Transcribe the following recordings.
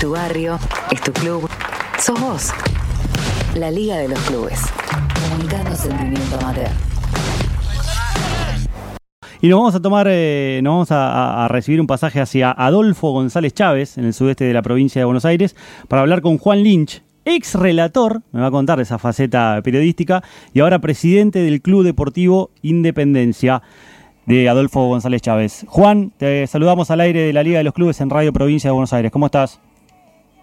tu barrio, es tu club, sos vos. La Liga de los Clubes. Comunicando sentimiento amateur. Y nos vamos a tomar, eh, nos vamos a, a recibir un pasaje hacia Adolfo González Chávez, en el sudeste de la provincia de Buenos Aires, para hablar con Juan Lynch, ex relator, me va a contar esa faceta periodística, y ahora presidente del Club Deportivo Independencia de Adolfo González Chávez. Juan, te saludamos al aire de la Liga de los Clubes en Radio Provincia de Buenos Aires. ¿Cómo estás?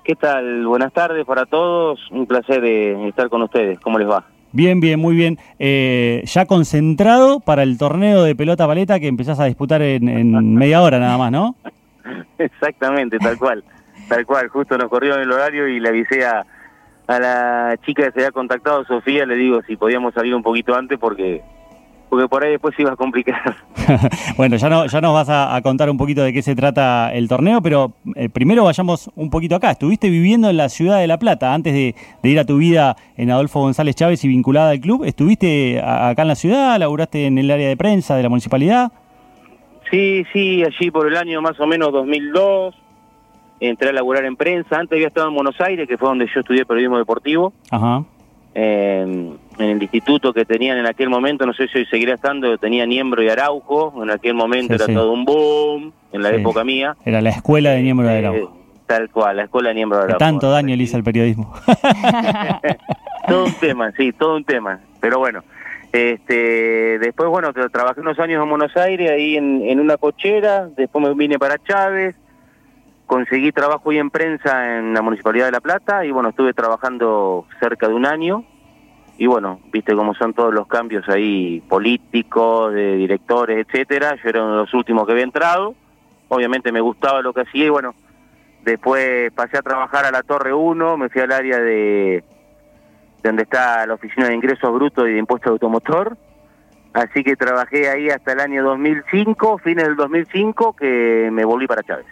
¿Qué tal? Buenas tardes para todos. Un placer eh, estar con ustedes. ¿Cómo les va? Bien, bien, muy bien. Eh, ya concentrado para el torneo de pelota paleta que empezás a disputar en, en media hora nada más, ¿no? Exactamente, tal cual. Tal cual. Justo nos corrió en el horario y le avisé a, a la chica que se había contactado, Sofía, le digo si podíamos salir un poquito antes porque porque por ahí después se iba a complicar. bueno, ya, no, ya nos vas a, a, contar un poquito de qué se trata el torneo, pero eh, primero vayamos un poquito acá. Estuviste viviendo en la ciudad de La Plata antes de, de, ir a tu vida en Adolfo González Chávez y vinculada al club. ¿Estuviste acá en la ciudad? ¿Laburaste en el área de prensa de la municipalidad? Sí, sí, allí por el año más o menos 2002 entré a laburar en prensa. Antes había estado en Buenos Aires, que fue donde yo estudié periodismo deportivo. Ajá. Eh, en el instituto que tenían en aquel momento, no sé si hoy seguirá estando, tenía Niembro y Araujo, en aquel momento Sí, era sí. todo un boom, en la Sí. época mía. Era la escuela de Niembro de Eh, Araujo. tal cual, la escuela de Niembro de Araujo. tanto daño le hizo al periodismo. todo un tema, sí, todo un tema. Pero bueno, este, después, bueno, tra- trabajé unos años en Buenos Aires, ahí en, en una cochera, después me vine para Chávez, conseguí trabajo ahí en prensa en la Municipalidad de La Plata y bueno, estuve trabajando cerca de un año. Y bueno, viste cómo son todos los cambios ahí políticos, de directores, etcétera. Yo era uno de los últimos que había entrado. Obviamente me gustaba lo que hacía y bueno, después pasé a trabajar a la Torre 1, me fui al área de donde está la oficina de ingresos brutos y de impuestos de automotor. Así que trabajé ahí hasta el año 2005, fines del 2005, que me volví para Chávez.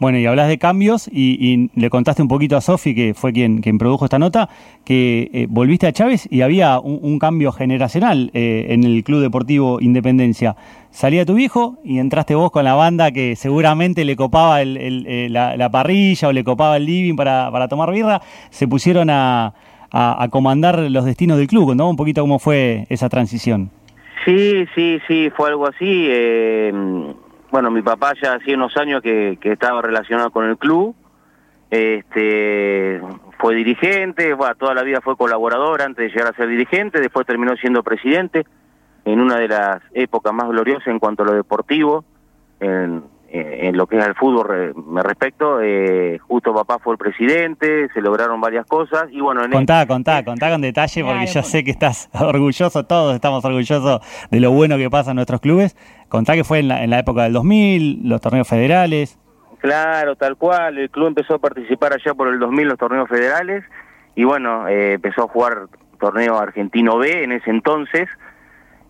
Bueno, y hablas de cambios y, le contaste un poquito a Sofi, que fue quien, quien produjo esta nota, que eh, volviste a Chávez y había un, cambio generacional eh, en el Club Deportivo Independencia. Salía tu viejo y entraste vos con la banda que seguramente le copaba eh, la, la parrilla o le copaba el living para, para tomar birra. Se pusieron a, a- comandar los destinos del club. Contame un poquito cómo fue esa transición. Sí, sí, sí, fue algo así. Bueno, mi papá ya hacía unos años que, que estaba relacionado con el club. Este, fue dirigente, bueno, toda la vida fue colaborador antes de llegar a ser dirigente, después terminó siendo presidente en una de las épocas más gloriosas en cuanto a lo deportivo, en, en lo que es el fútbol re- me respecto. eh, justo papá fue el presidente, se lograron varias cosas y bueno, en Contá, contá, contá con detalle porque Claro, yo por- sé que estás orgulloso, todos estamos orgullosos de lo bueno que pasa en nuestros clubes. Contá que fue en la, en la época del 2000, los torneos federales. Claro, tal cual. El club empezó a participar allá por el 2000 los torneos federales y bueno, eh, empezó a jugar torneo argentino B en ese entonces.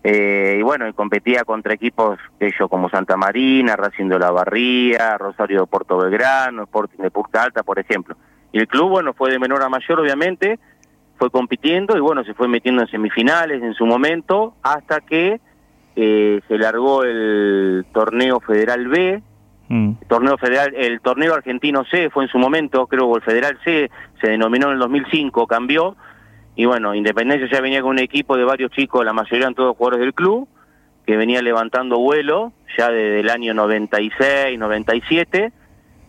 Eh, y bueno, y competía contra equipos ellos como Santa Marina, Racing de la Barría, Rosario de Puerto Belgrano, Sporting de Punta Alta, por ejemplo. Y el club, bueno, fue de menor a mayor, obviamente, fue compitiendo y bueno, se fue metiendo en semifinales en su momento, hasta que eh, se largó el torneo federal B, Mm. el torneo federal, el torneo argentino C fue en su momento, creo que el federal C se denominó en el 2005, cambió y bueno, Independencia ya venía con un equipo de varios chicos, la mayoría eran todos jugadores del club, que venía levantando vuelo ya desde el año 96, 97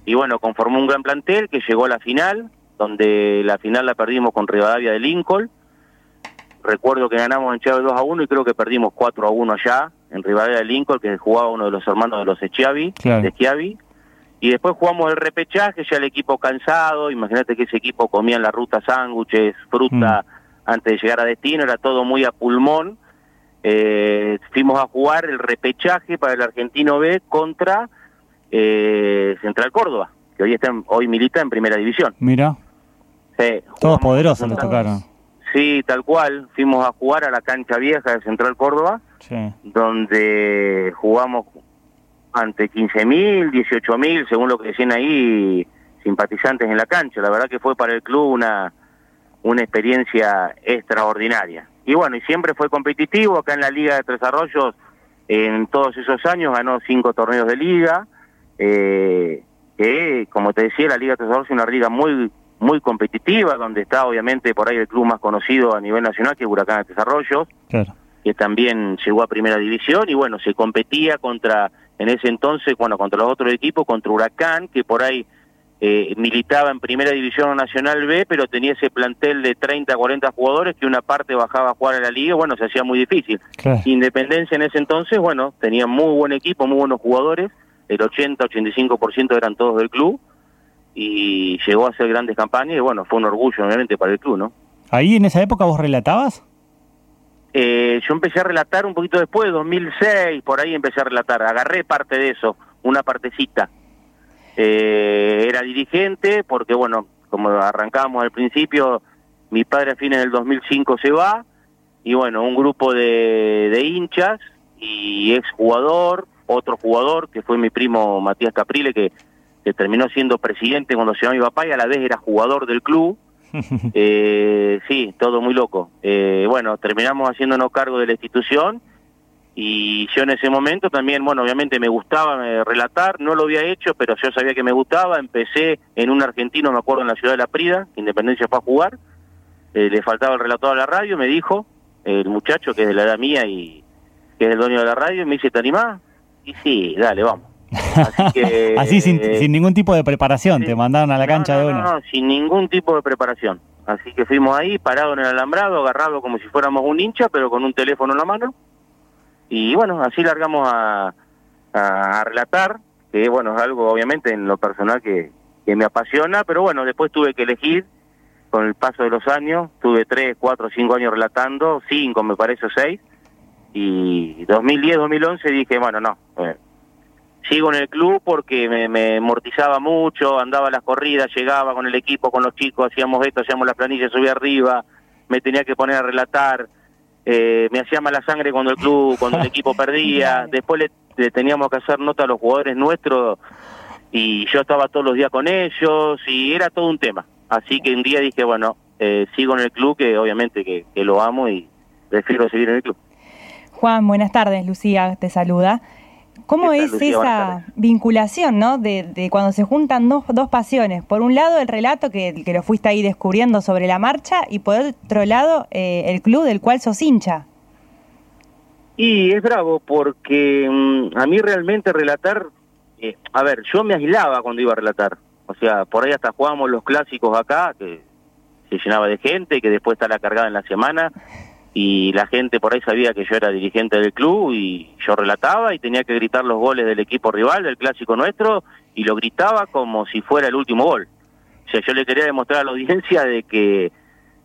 y bueno, conformó un gran plantel que llegó a la final, donde la final la perdimos con Rivadavia de Lincoln. Recuerdo que ganamos en Chávez 2 a 1 y creo que perdimos 4 a 1 allá en Rivadavia de Lincoln, que jugaba uno de los hermanos de los Schiavi, Claro. de Schiavi. Y después jugamos el repechaje, ya el equipo cansado, imagínate que ese equipo comía en la ruta sándwiches, fruta, antes de llegar a destino, era todo muy a pulmón. Eh, fuimos a jugar el repechaje para el Argentino B contra eh, Central Córdoba, que hoy está en- hoy milita en Primera División. Mira, Sí, todos poderosos Todos. tocaron. Sí, tal cual. Fuimos a jugar a la cancha vieja de Central Córdoba, Sí. donde jugamos ante 15.000, 18.000, según lo que decían ahí, simpatizantes en la cancha. La verdad que fue para el club una, una experiencia extraordinaria. Y bueno, y siempre fue competitivo. Acá en la Liga de Tres Arroyos, en todos esos años, ganó cinco torneos de liga. Eh, que, como te decía, la Liga Tesoro es una liga muy muy competitiva, donde está obviamente por ahí el club más conocido a nivel nacional, que es Huracán de Desarrollo, que también llegó a Primera División, y bueno, se competía contra, en ese entonces, bueno, contra los otros equipos, contra Huracán, que por ahí eh, militaba en Primera División Nacional B, pero tenía ese plantel de 30, 40 jugadores que una parte bajaba a jugar a la liga, bueno, se hacía muy difícil. Independencia en ese entonces, bueno, tenía muy buen equipo, muy buenos jugadores, el 80, 85% eran todos del club, y llegó a hacer grandes campañas, y bueno, fue un orgullo obviamente para el club, ¿no? ¿Ahí en esa época vos relatabas? Eh, yo empecé a relatar un poquito después, 2006, por ahí empecé a relatar, agarré parte de eso, una partecita eh, era dirigente porque, bueno, como arrancábamos al principio, mi padre a fines del 2005 se va y, bueno, un grupo de, de hinchas y ex jugador, otro jugador que fue mi primo Matías Caprile, que, que terminó siendo presidente cuando se va mi papá y a la vez era jugador del club. eh, sí, todo muy loco. Eh, bueno, terminamos haciéndonos cargo de la institución y yo en ese momento también, bueno, obviamente me gustaba eh, relatar, no lo había hecho, pero yo sabía que me gustaba, empecé en un argentino, me acuerdo, en la ciudad de La Prida, Independencia fue a jugar, eh, le faltaba el relator a la radio, me dijo, el muchacho que es de la edad mía y que es el dueño de la radio, me dice, ¿te animás? Y sí, dale, vamos. Así, que, Así sin, ningún tipo de preparación, te mandaron a la cancha de una. No, sin ningún tipo de preparación. Así que fuimos ahí, parados en el alambrado, agarrado como si fuéramos un hincha, pero con un teléfono en la mano y bueno, así largamos a, a, relatar, que bueno, es algo obviamente en lo personal que, me apasiona, pero bueno, después tuve que elegir con el paso de los años, tuve tres, cuatro, cinco años relatando, cinco me parece, seis, y 2010, 2011 dije, bueno, no, eh, sigo en el club porque me, me amortizaba mucho, andaba las corridas, llegaba con el equipo, con los chicos, hacíamos esto, hacíamos las planillas, subía arriba, me tenía que poner a relatar, eh, me hacía mala sangre cuando el club, cuando el equipo perdía, después le, teníamos que hacer nota a los jugadores nuestros y yo estaba todos los días con ellos y era todo un tema. Así que un día dije, bueno, eh, sigo en el club, que obviamente que, que lo amo y prefiero seguir en el club. Juan, buenas tardes, Lucía te saluda. ¿Cómo es esa vinculación, ¿no? De, cuando se juntan dos, dos pasiones. Por un lado, el relato que, que, lo fuiste ahí descubriendo sobre la marcha, y por otro lado, eh, el club del cual sos hincha. Y es bravo, porque mm, a mí realmente relatar. Eh, a ver, yo me aislaba cuando iba a relatar. O sea, por ahí hasta jugábamos los clásicos acá, que se llenaba de gente, que después está la cargada en la semana y la gente por ahí sabía que yo era dirigente del club y yo relataba y tenía que gritar los goles del equipo rival, del clásico nuestro, y lo gritaba como si fuera el último gol. O sea, yo le quería demostrar a la audiencia de que,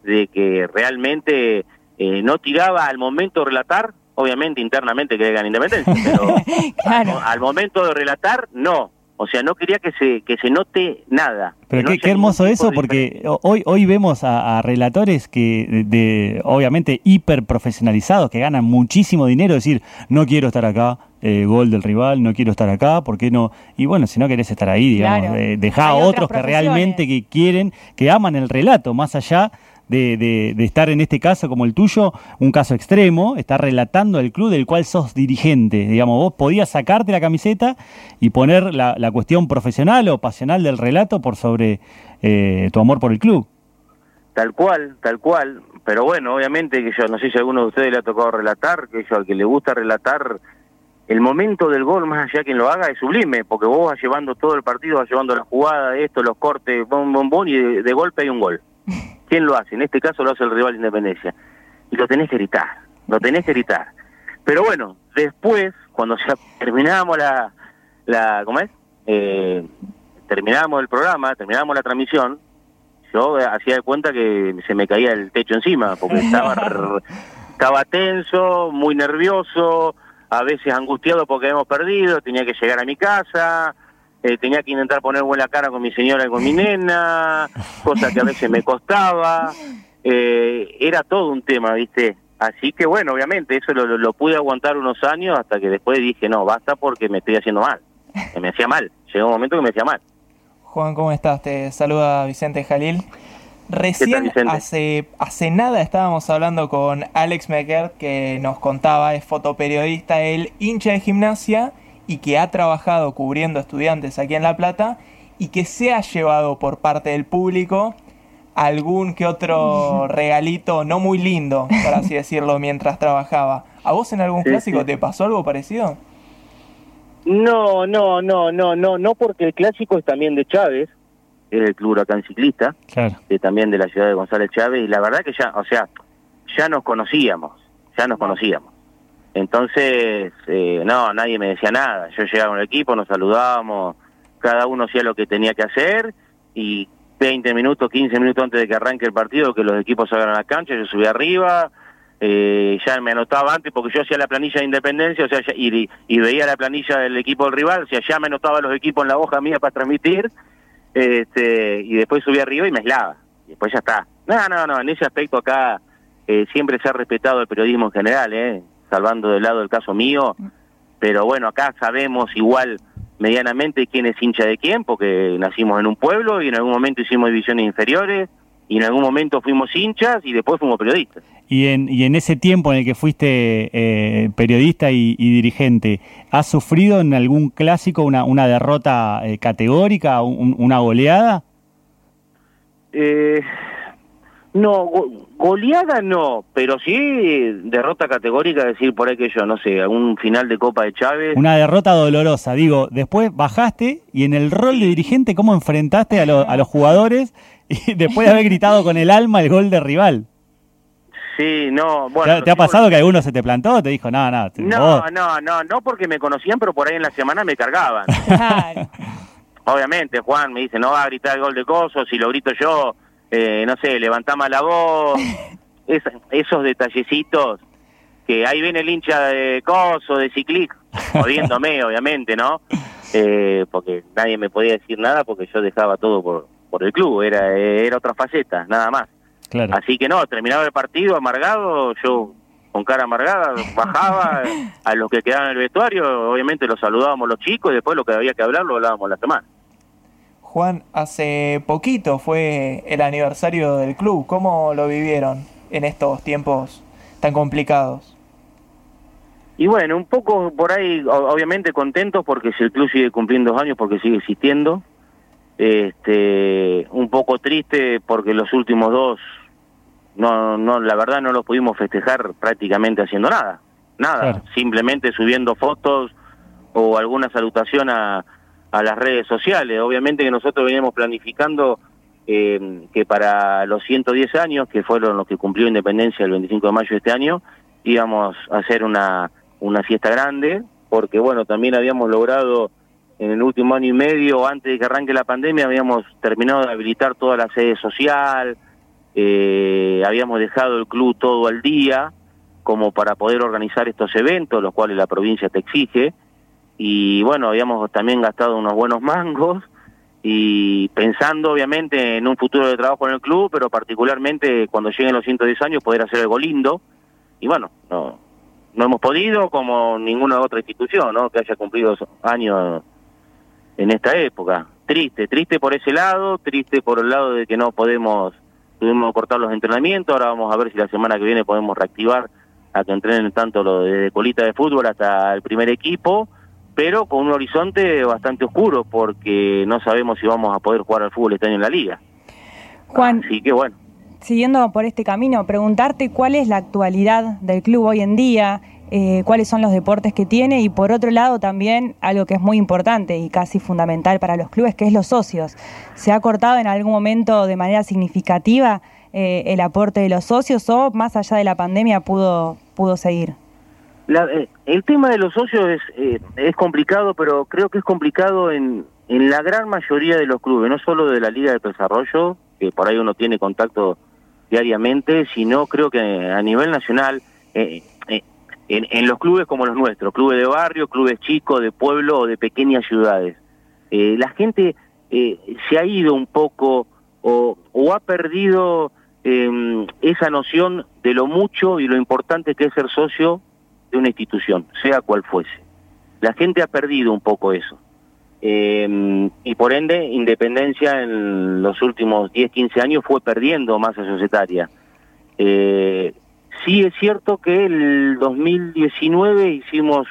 de que realmente eh, no tiraba al momento de relatar, obviamente internamente que ganar independencia, pero al momento de relatar, no, o sea, no quería que se, que se note nada. Pero qué, hermoso eso, porque hoy, hoy vemos a, relatores que, de, obviamente, hiper profesionalizados, que ganan muchísimo dinero, decir, no quiero estar acá, eh, gol del rival, no quiero estar acá, ¿por qué no? Y bueno, si no querés estar ahí, digamos, deja a otros que realmente que quieren, que aman el relato, más allá de, de, estar en este caso como el tuyo, un caso extremo, estar relatando el club del cual sos dirigente. Digamos, vos podías sacarte la camiseta y poner la, la cuestión profesional o pasional del relato por sobre eh, tu amor por el club. Tal cual, tal cual. Pero bueno, obviamente que yo no sé si a alguno de ustedes le ha tocado relatar, que yo al que le gusta relatar el momento del gol, más allá de quien lo haga, es sublime, porque vos vas llevando todo el partido, vas llevando la jugada, esto, los cortes, bom, bom, bom, y de golpe hay un gol. ¿Quién lo hace? En este caso lo hace el rival de Independencia. Y lo tenés que gritar, lo tenés que gritar. Pero bueno, después, cuando ya terminábamos la, la ¿cómo es? Eh, terminábamos el programa, terminábamos la transmisión, yo hacía de cuenta que se me caía el techo encima, porque estaba, estaba tenso, muy nervioso, a veces angustiado porque habíamos perdido, tenía que llegar a mi casa, eh, tenía que intentar poner buena cara con mi señora y con mi nena, cosa que a veces me costaba, eh, era todo un tema, ¿viste? Así que bueno, obviamente eso lo, pude aguantar unos años hasta que después dije, no, basta porque me estoy haciendo mal, que me hacía mal, llegó un momento que me hacía mal. Juan, ¿cómo estás? Te saluda Vicente Jalil. Recién hace, hace nada estábamos hablando con Alex Mecker que nos contaba, es fotoperiodista, el hincha de gimnasia y que ha trabajado cubriendo estudiantes aquí en La Plata y que se ha llevado por parte del público algún que otro regalito no muy lindo, por así decirlo, mientras trabajaba. ¿A vos en algún clásico te pasó algo parecido? No, no, no, no, no, no porque el clásico es también de Chávez, es el Club Huracán Ciclista, claro. también de la ciudad de González Chávez, y la verdad que ya, o sea, ya nos conocíamos, ya nos conocíamos. Entonces, eh, no, nadie me decía nada. Yo llegaba con el equipo, nos saludábamos, cada uno hacía lo que tenía que hacer y 20 minutos, 15 minutos antes de que arranque el partido, que los equipos salgan a la cancha, yo subí arriba, eh, ya me anotaba antes porque yo hacía la planilla de independencia, o sea, y, veía la planilla del equipo del rival, o sea, ya me anotaba los equipos en la hoja mía para transmitir, este, y después subí arriba y me aislaba, y después ya está. No, no, no, en ese aspecto acá eh, siempre se ha respetado el periodismo en general, eh, salvando de lado el caso mío, pero bueno, acá sabemos igual medianamente quién es hincha de quién, porque nacimos en un pueblo y en algún momento hicimos divisiones inferiores y en algún momento fuimos hinchas y después fuimos periodistas. Y en, y en ese tiempo en el que fuiste eh, periodista y, dirigente, ¿has sufrido en algún clásico una, una derrota eh, categórica, una goleada? Eh, no, goleada no, pero sí derrota categórica, decir por ahí que yo, no sé, algún final de Copa de Chávez. Una derrota dolorosa, digo, después bajaste y en el rol de dirigente, ¿cómo enfrentaste a, a los jugadores y después de haber gritado con el alma el gol de rival? Sí, no, bueno. ¿Te, ha pasado que alguno se te plantó? Te dijo, no, no. No, no, no, no porque me conocían, pero por ahí en la semana me cargaban. Obviamente, Juan me dice, no va a gritar el gol de Coso, si lo grito yo eh, no sé, levantamos la voz, esos detallecitos que ahí viene el hincha de Coso, de Ciclic, jodiéndome, obviamente, ¿no? Eh, porque nadie me podía decir nada porque yo dejaba todo por, por el club, era, era otra faceta, nada más. Así que no, terminaba el partido amargado, yo con cara amargada bajaba a los que quedaban en el vestuario, obviamente los saludábamos los chicos y después lo que había que hablar lo hablábamos la semana. Juan, hace poquito fue el aniversario del club. ¿Cómo lo vivieron en estos tiempos tan complicados? Y bueno, un poco por ahí, obviamente contentos porque si el club sigue cumpliendo dos años, porque sigue existiendo. Este, un poco triste porque los últimos dos, no, no, la verdad no los pudimos festejar prácticamente haciendo nada, nada, simplemente subiendo fotos o alguna salutación a, a las redes sociales. Obviamente que nosotros veníamos planificando eh, que para los 110 años, que fueron los que cumplió Independencia el 25 de mayo de este año, íbamos a hacer una, una fiesta grande, porque bueno, también habíamos logrado en el último año y medio, antes de que arranque la pandemia, habíamos terminado de habilitar toda la sede social, eh, habíamos dejado el club todo al día, como para poder organizar estos eventos, los cuales la provincia te exige, y bueno, habíamos también gastado unos buenos mangos y pensando obviamente en un futuro de trabajo en el club, pero particularmente cuando lleguen los 110 años poder hacer algo lindo y bueno, no, no hemos podido como ninguna otra institución, ¿no? Que haya cumplido años en esta época. Triste, triste por ese lado, triste por el lado de que no podemos, tuvimos cortar los entrenamientos, ahora vamos a ver si la semana que viene podemos reactivar a que entrenen tanto lo de colita de fútbol hasta el primer equipo pero con un horizonte bastante oscuro porque no sabemos si vamos a poder jugar al fútbol este año en la liga. Juan, Así que bueno. Siguiendo por este camino, preguntarte cuál es la actualidad del club hoy en día, eh, cuáles son los deportes que tiene y por otro lado también algo que es muy importante y casi fundamental para los clubes, que es los socios. ¿Se ha cortado en algún momento de manera significativa eh, el aporte de los socios o más allá de la pandemia pudo, pudo seguir? Eh, el tema de los socios es, eh, es complicado, pero creo que es complicado en, en la gran mayoría de los clubes, no solo de la Liga de Desarrollo, que por ahí uno tiene contacto diariamente, sino creo que a nivel nacional, eh, en, en, los clubes como los nuestros, clubes de barrio, clubes chicos, de pueblo o de pequeñas ciudades. la gente se ha ido un poco o, o ha perdido esa noción de lo mucho y lo importante que es ser socio de una institución, sea cual fuese. La gente ha perdido un poco eso. Eh, y por ende, Independencia en los últimos 10, 15 años fue perdiendo masa societaria. Eh, sí es cierto que el 2019 hicimos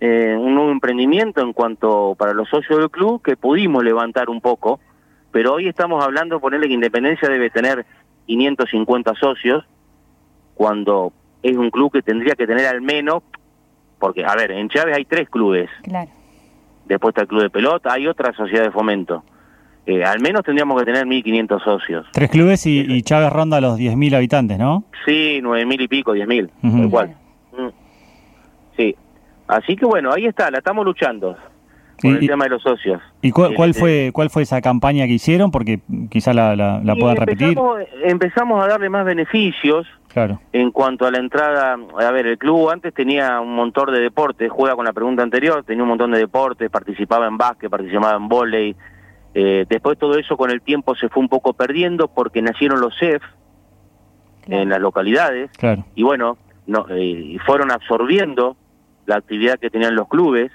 eh, un nuevo emprendimiento en cuanto para los socios del club que pudimos levantar un poco, pero hoy estamos hablando, ponerle que Independencia debe tener 550 socios, cuando es un club que tendría que tener al menos, porque, a ver, en Chávez hay tres clubes. Claro. Después está el club de pelota, hay otra sociedad de fomento. Eh, al menos tendríamos que tener 1.500 socios. Tres clubes y, y Chávez ronda los 10.000 habitantes, ¿no? Sí, 9.000 y pico, 10.000, Ujú. igual. Mm. Sí. Así que bueno, ahí está, la estamos luchando con Y- el tema de los socios. ¿Y cuál, cuál Este, fue cuál fue esa campaña que hicieron? Porque quizá la, la, la puedan repetir. empezamos, empezamos a darle más beneficios Claro. en cuanto a la entrada. A ver, el club antes tenía un montón de deportes, juega con la pregunta anterior, tenía un montón de deportes, participaba en básquet, participaba en vóley. Eh, después todo eso con el tiempo se fue un poco perdiendo porque nacieron los CEF Claro. en las localidades Claro. y bueno, no, eh, y fueron absorbiendo la actividad que tenían los clubes.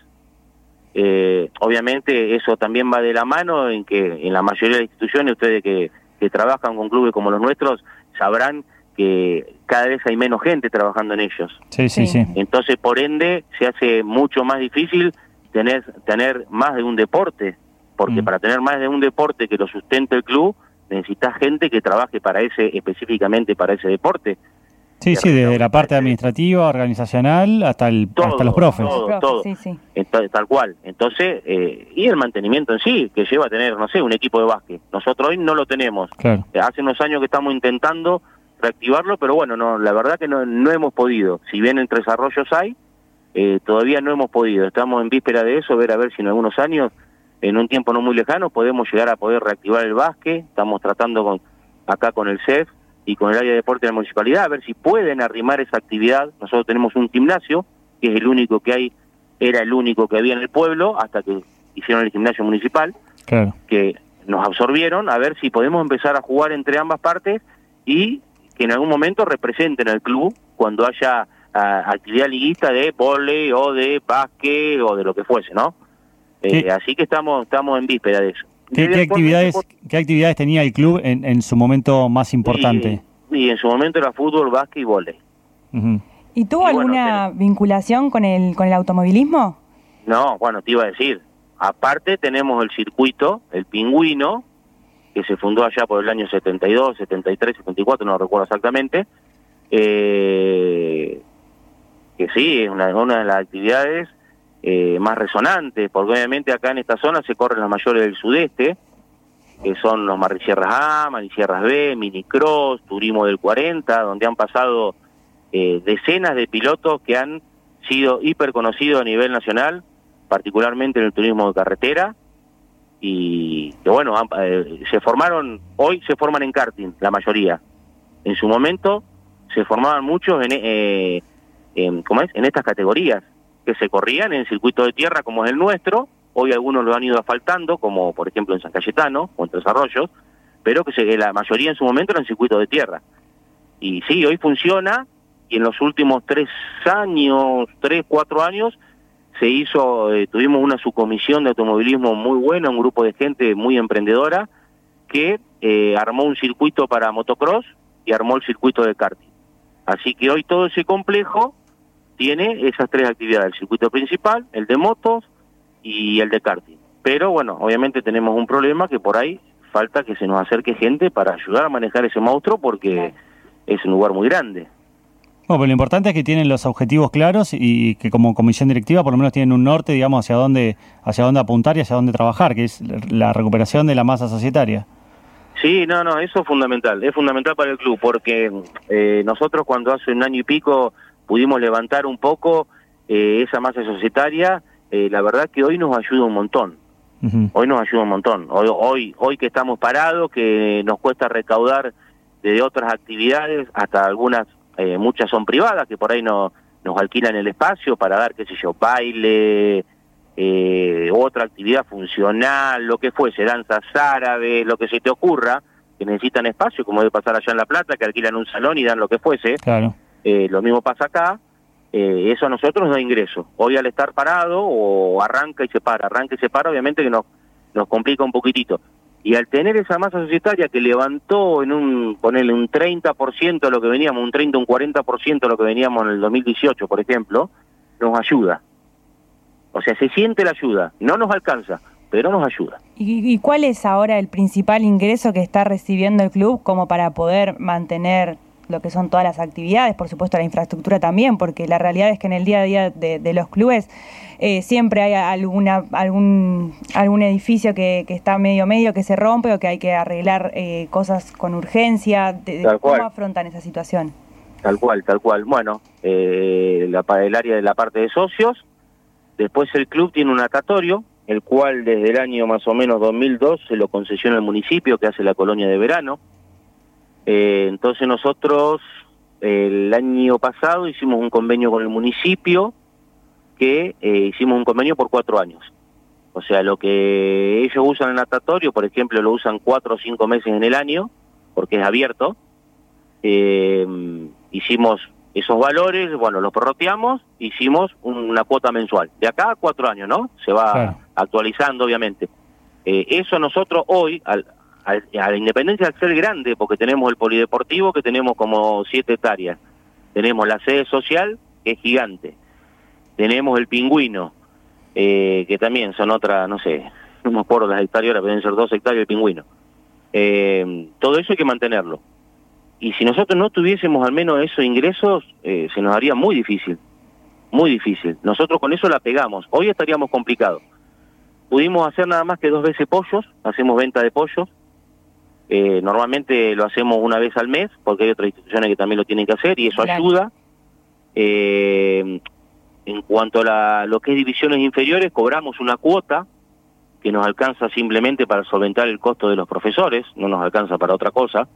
Eh, obviamente eso también va de la mano en que en la mayoría de las instituciones, ustedes que, que trabajan con clubes como los nuestros, sabrán que cada vez hay menos gente trabajando en ellos. Sí, sí, sí. Entonces, por ende, se hace mucho más difícil tener, tener más de un deporte, porque Mm. para tener más de un deporte que lo sustente el club, necesitas gente que trabaje para ese, específicamente para ese deporte. Sí, sí, desde la parte administrativa, organizacional, hasta el Todo, hasta los profes. todo. Todo. Sí, sí. Ent- tal cual. Entonces, eh, y el mantenimiento en sí, que lleva a tener, no sé, un equipo de básquet. Nosotros hoy no lo tenemos. Claro. Eh, Hace unos años que estamos intentando reactivarlo, pero bueno, no, la verdad que no, no hemos podido. Si bien entre desarrollos hay, eh, todavía no hemos podido. Estamos en víspera de eso, ver a ver si en algunos años, en un tiempo no muy lejano, podemos llegar a poder reactivar el básquet. Estamos tratando con acá con el CEF y con el área de deporte de la municipalidad, a ver si pueden arrimar esa actividad. Nosotros tenemos un gimnasio, que es el único que hay, era el único que había en el pueblo, hasta que hicieron el gimnasio municipal Claro. que nos absorbieron, a ver si podemos empezar a jugar entre ambas partes y que en algún momento representen al club cuando haya ah, actividad liguista de vóley o de básquet o de lo que fuese, ¿no? Eh, ¿Qué- así que estamos estamos en víspera de eso. ¿Qué, actividades por- qué actividades tenía el club en, en su momento más importante? Y, y en su momento era fútbol, básquet y vóley. Ujú. ¿Y tuvo Y bueno, alguna vinculación con el, con el automovilismo? No, bueno, te iba a decir. Aparte tenemos el circuito, el pingüino, que se fundó allá por el año 72, 73, 74, no recuerdo exactamente. Eh, que sí, es una, de las actividades eh, más resonantes, porque obviamente acá en esta zona se corren las mayores del sudeste, que son los Maricierras A, Maricierras B, Minicross, Turismo del 40, donde han pasado eh, decenas de pilotos que han sido hiper conocidos a nivel nacional, particularmente en el turismo de carretera, y que bueno, eh, se formaron, hoy se forman en karting, la mayoría. En su momento se formaban muchos en, eh, en, ¿cómo es? en estas categorías, que se corrían en circuito de tierra como es el nuestro, hoy algunos lo han ido asfaltando, como por ejemplo en San Cayetano o en Tres Arroyos, pero que se- la mayoría en su momento eran circuitos de tierra. Y sí, hoy funciona, y en los últimos tres años, tres, cuatro años, se hizo, eh, tuvimos una subcomisión de automovilismo muy buena, un grupo de gente muy emprendedora, que eh, armó un circuito para motocross y armó el circuito de karting. Así que hoy todo ese complejo tiene esas tres actividades, el circuito principal, el de motos y el de karting. Pero bueno, obviamente tenemos un problema que por ahí falta que se nos acerque gente para ayudar a manejar ese monstruo porque es un lugar muy grande. Bueno, pero lo importante es que tienen los objetivos claros y que como comisión directiva por lo menos tienen un norte, digamos, hacia dónde, hacia dónde apuntar y hacia dónde trabajar, que es la recuperación de la masa societaria. Sí, no, no, eso es fundamental, es fundamental para el club, porque eh, nosotros cuando hace un año y pico pudimos levantar un poco eh, esa masa societaria, eh, la verdad que hoy nos ayuda un montón, hoy nos ayuda un montón, hoy, hoy, hoy que estamos parados, que nos cuesta recaudar de otras actividades, hasta algunas, eh, muchas son privadas, que por ahí no, nos alquilan el espacio para dar, qué sé yo, baile, eh, otra actividad funcional, lo que fuese, danzas árabes, lo que se te ocurra, que necesitan espacio, como debe pasar allá en La Plata, que alquilan un salón y dan lo que fuese, Claro. eh, lo mismo pasa acá, eh, eso a nosotros nos da ingreso. Hoy al estar parado, o arranca y se para, arranca y se para, obviamente que nos, nos complica un poquitito. Y al tener esa masa societaria que levantó en un, ponerle un 30% de lo que veníamos, un 30, un 40% de lo que veníamos en el 2018, por ejemplo, nos ayuda. O sea, se siente la ayuda, no nos alcanza, pero nos ayuda. ¿Y, cuál es ahora el principal ingreso que está recibiendo el club como para poder mantener lo que son todas las actividades, por supuesto la infraestructura también, porque la realidad es que en el día a día de, los clubes eh, siempre hay alguna, algún, algún edificio que, está medio medio que se rompe o que hay que arreglar eh, cosas con urgencia. ¿Cómo afrontan esa situación? Tal cual, tal cual. Bueno, eh, la, el área de la parte de socios, después el club tiene un natatorio, el cual desde el año más o menos 2002 se lo concesiona al municipio que hace la colonia de verano. Eh, entonces nosotros el año pasado hicimos un convenio con el municipio que eh, hicimos un convenio por cuatro años. O sea, lo que ellos usan en natatorio, por ejemplo, lo usan cuatro o cinco meses en el año, porque es abierto. Eh, hicimos esos valores, bueno, los prorroteamos, hicimos una cuota mensual. De acá a cuatro años, ¿no? Se va actualizando, obviamente. Eh, eso nosotros hoy, al, a la independencia de ser grande, porque tenemos el polideportivo que tenemos como siete hectáreas, tenemos la sede social que es gigante, tenemos el pingüino, eh, que también son otra, no sé, no me acuerdo las hectáreas, ahora pueden ser dos hectáreas el pingüino. Eh, todo eso hay que mantenerlo. Y si nosotros no tuviésemos al menos esos ingresos, eh, se nos haría muy difícil, muy difícil. Nosotros con eso la pegamos. Hoy estaríamos complicados. Pudimos hacer nada más que dos veces pollos, hacemos venta de pollos, eh, normalmente lo hacemos una vez al mes, porque hay otras instituciones que también lo tienen que hacer y eso ayuda. Eh, en cuanto a lo que es divisiones inferiores, cobramos una cuota que nos alcanza simplemente para solventar el costo de los profesores, no nos alcanza para otra cosa.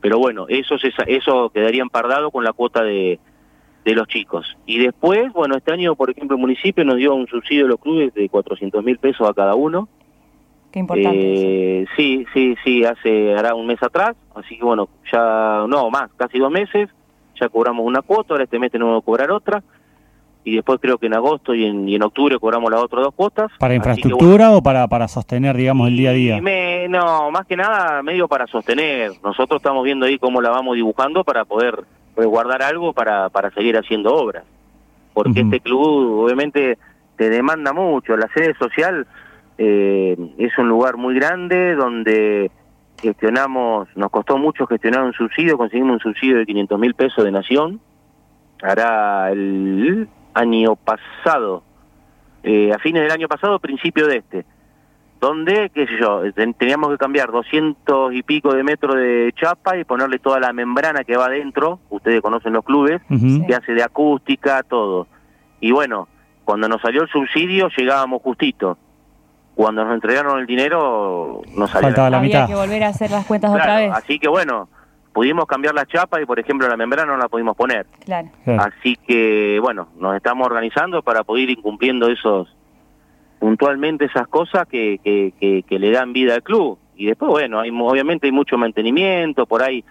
Pero bueno, eso, eso quedaría empardado con la cuota de, de los chicos. Y después, bueno, este año, por ejemplo, el municipio nos dio un subsidio a los clubes de 400 mil pesos a cada uno importante. Eh, sí, sí, sí, hace, hará un mes atrás, así que bueno, ya, no, más, casi dos meses, ya cobramos una cuota, ahora este mes tenemos que cobrar otra, y después creo que en agosto y en, y en octubre cobramos las otras dos cuotas. ¿Para infraestructura o para, para sostener, digamos, el día a día? no, más que nada medio para sostener. Nosotros estamos viendo ahí cómo la vamos dibujando para poder resguardar algo para, para seguir haciendo obras. Porque este club obviamente te demanda mucho, la sede social eh, es un lugar muy grande donde gestionamos, nos costó mucho gestionar un subsidio, conseguimos un subsidio de 500 mil pesos de Nación, hará el año pasado, eh, a fines del año pasado, principio de este, donde, qué sé yo, teníamos que cambiar 200 y pico de metros de chapa y ponerle toda la membrana que va adentro, ustedes conocen los clubes, que hace de acústica, todo. Y bueno, cuando nos salió el subsidio llegábamos justito cuando nos entregaron el dinero nos salió la, Había que volver a hacer las cuentas otra vez. Así que bueno, pudimos cambiar la chapa y por ejemplo la membrana no la pudimos poner. Claro. Así que bueno, nos estamos organizando para poder ir incumpliendo esos puntualmente esas cosas que, que, que, le dan vida al club. Y después, bueno, hay, obviamente hay mucho mantenimiento, por ahí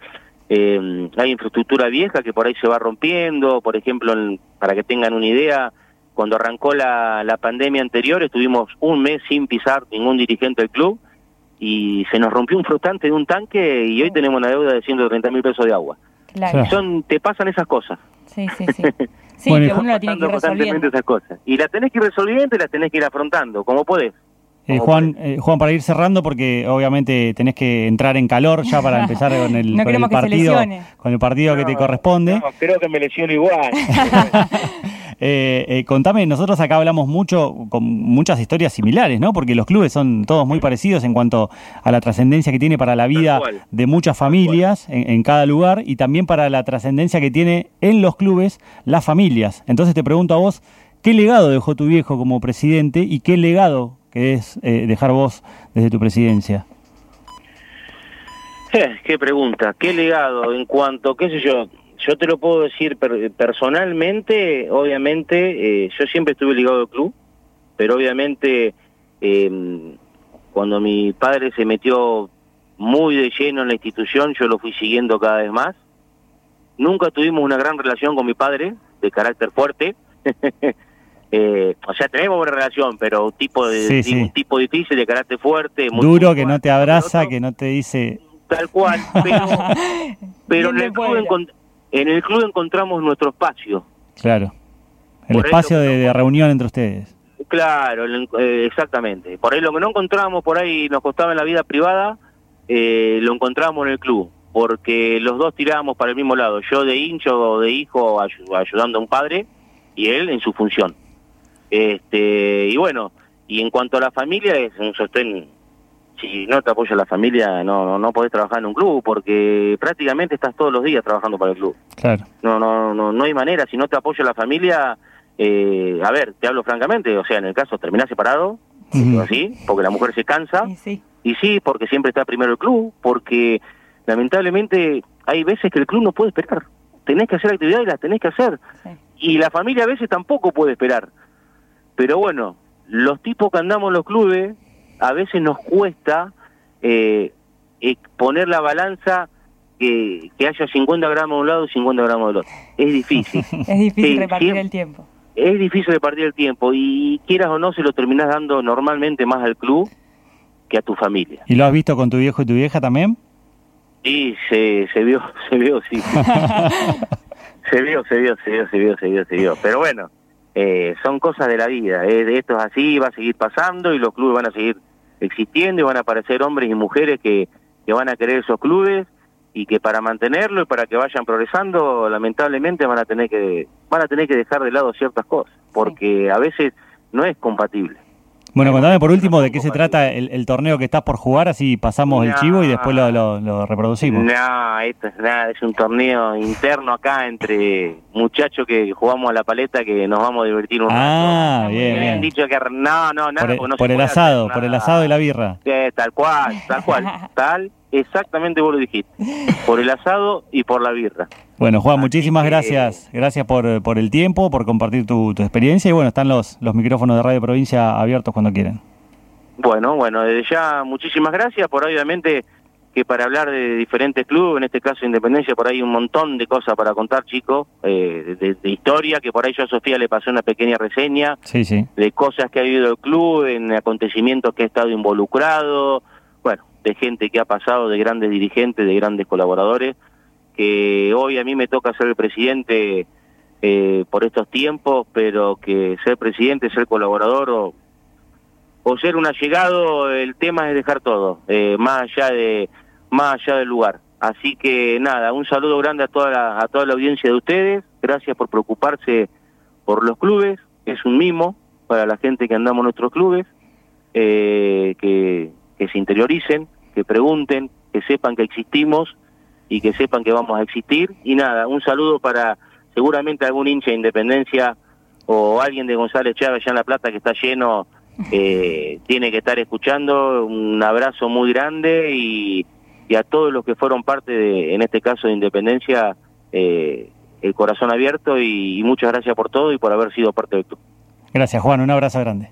eh, hay infraestructura vieja que por ahí se va rompiendo, por ejemplo, para que tengan una idea, cuando arrancó la, la pandemia anterior estuvimos un mes sin pisar ningún dirigente del club y se nos rompió un flotante de un tanque y hoy tenemos una deuda de 130 mil pesos de agua. Claro. Son, te pasan esas cosas. Sí, sí, sí. Sí, que uno la tiene que ir resolviendo. Esas cosas. Y las tenés que ir resolviendo y las tenés que ir afrontando, como podés. Eh, Juan, eh, Juan, para ir cerrando, porque obviamente tenés que entrar en calor ya para empezar con el, con el partido, con el partido que te corresponde. No, creo que me lesiono igual. Eh, eh, contame, nosotros acá hablamos mucho, con muchas historias similares, ¿no? Porque los clubes son todos muy parecidos en cuanto a la trascendencia que tiene para la vida de muchas familias en, cada lugar y también para la trascendencia que tiene en los clubes las familias. Entonces te pregunto a vos, ¿qué legado dejó tu viejo como presidente y qué legado que es eh, dejar vos desde tu presidencia? qué pregunta, qué legado en cuanto, qué sé yo, yo te lo puedo decir personalmente, obviamente, eh, yo siempre estuve ligado al club, pero obviamente em, cuando mi padre se metió muy de lleno en la institución, yo lo fui siguiendo cada vez más. Nunca tuvimos una gran relación con mi padre, de carácter fuerte. eh, o sea, tenemos buena relación, pero tipo de, un tipo difícil, de carácter fuerte. Duro, que no te abraza, que no te dice... Tal cual, pero, pero en el club en el club encontramos nuestro espacio. Claro. El espacio de, reunión entre ustedes. Claro, eh, exactamente. Por ahí lo que no encontrábamos por ahí nos costaba en la vida privada, eh, lo encontramos en el club, porque los dos tirábamos para el mismo lado, yo de hincho o de hijo ayudando a un padre y él en su función. Este, y bueno, y en cuanto a la familia, es un sostén, si no te apoya la familia, no, no, no podés trabajar en un club, porque prácticamente estás todos los días trabajando para el club. Claro. No, no, no, no hay manera, si no te apoya la familia, eh, a ver, te hablo francamente, o sea, en el caso terminás separado, así, porque la mujer se cansa, y sí. y sí, porque siempre está primero el club, porque lamentablemente hay veces que el club no puede esperar, tenés que hacer actividad y las tenés que hacer, y la familia a veces tampoco puede esperar, pero bueno, los tipos que andamos en los clubes, a veces nos cuesta eh, eh poner la balanza que, que, haya 50 gramos de un lado y 50 gramos del otro. Es difícil. es difícil repartir el tiempo es difícil de partir el tiempo y quieras o no se lo terminás dando normalmente más al club que a tu familia. ¿Y lo has visto con tu viejo y tu vieja también? Sí, se, se vio, se vio, sí. se vio, se vio, se vio, se vio, se vio, se vio. Pero bueno, eh, son cosas de la vida. Eh, de esto es así, va a seguir pasando y los clubes van a seguir existiendo y van a aparecer hombres y mujeres que, que van a querer esos clubes y que para mantenerlo y para que vayan progresando lamentablemente van a tener que van a tener que dejar de lado ciertas cosas porque a veces no es compatible bueno, contame por último de qué se trata el, torneo que estás por jugar, así pasamos el chivo y después lo, reproducimos. No, esto es nada, es un torneo interno acá entre muchachos que jugamos a la paleta que nos vamos a divertir un ah, bien, bien. dicho que no, no, nada. Por, el, asado, por el asado y la birra. tal cual, tal cual, tal, exactamente vos lo dijiste. Por el asado y por la birra. Bueno, Juan, muchísimas gracias. Gracias por, por, el tiempo, por compartir tu, experiencia. Y bueno, están los, los micrófonos de Radio Provincia abiertos cuando quieran. Bueno, bueno, desde ya muchísimas gracias por obviamente que para hablar de diferentes clubes, en este caso Independencia, por ahí un montón de cosas para contar, chicos, eh, de, historia, que por ahí yo a Sofía le pasé una pequeña reseña sí, sí. de cosas que ha habido el club, en acontecimientos que ha estado involucrado, de gente que ha pasado, de grandes dirigentes, de grandes colaboradores que hoy a mí me toca ser el presidente eh, por estos tiempos, pero que ser presidente, ser colaborador o, o ser un allegado, el tema es dejar todo, eh, más allá de más allá del lugar. Así que nada, un saludo grande a toda la, a toda la audiencia de ustedes. Gracias por preocuparse por los clubes. Es un mimo para la gente que andamos en nuestros clubes. Eh, que, que se interioricen, que pregunten, que sepan que existimos y que sepan que vamos a existir. Y nada, un saludo para seguramente algún hincha de Independencia o alguien de González Chávez allá en La Plata que está lleno, eh, tiene que estar escuchando. Un abrazo muy grande y, a todos los que fueron parte, de, en este caso, de Independencia, eh, el corazón abierto y, y muchas gracias por todo y por haber sido parte de tú. Gracias, Juan. Un abrazo grande.